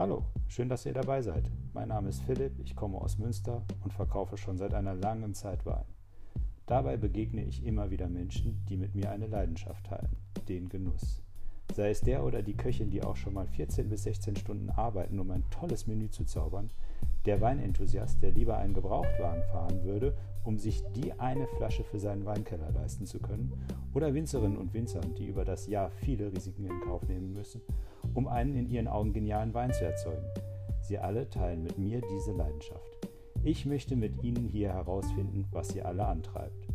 Hallo, schön, dass ihr dabei seid. Mein Name ist Philipp, ich komme aus Münster und verkaufe schon seit einer langen Zeit Wein. Dabei begegne ich immer wieder Menschen, die mit mir eine Leidenschaft teilen, den Genuss. Sei es der oder die Köchin, die auch schon mal 14 bis 16 Stunden arbeiten, um ein tolles Menü zu zaubern, der Weinenthusiast, der lieber einen Gebrauchtwagen fahren würde, um sich die eine Flasche für seinen Weinkeller leisten zu können, oder Winzerinnen und Winzer, die über das Jahr viele Risiken in Kauf nehmen müssen, um einen in ihren Augen genialen Wein zu erzeugen. Sie alle teilen mit mir diese Leidenschaft. Ich möchte mit Ihnen hier herausfinden, was Sie alle antreibt.